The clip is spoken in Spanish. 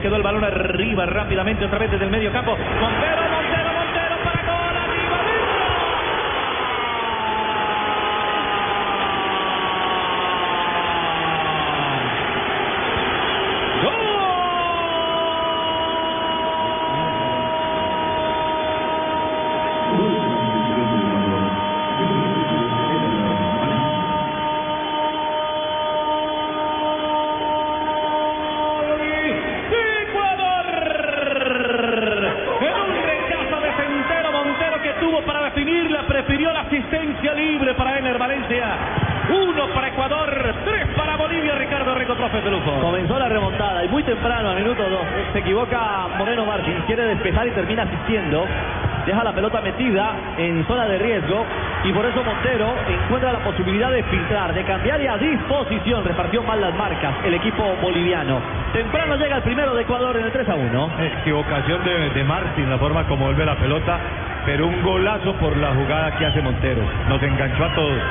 Quedó el balón arriba rápidamente otra vez desde el medio campo. Tuvo para definirla, prefirió la asistencia libre para Ener Valencia. Uno para Ecuador, tres para Bolivia, Ricardo Rico, profe de lujo. Comenzó la remontada y muy temprano, a minuto dos, se equivoca Moreno Martín, quiere despejar y termina asistiendo. Deja la pelota metida en zona de riesgo y por eso Montero encuentra la posibilidad de filtrar, de cambiar y a disposición. Repartió mal las marcas el equipo boliviano. Temprano llega el primero de Ecuador en el 3 a 1. Equivocación de, de Martín, la forma como vuelve la pelota pero un golazo por la jugada que hace Montero. Nos enganchó a todos.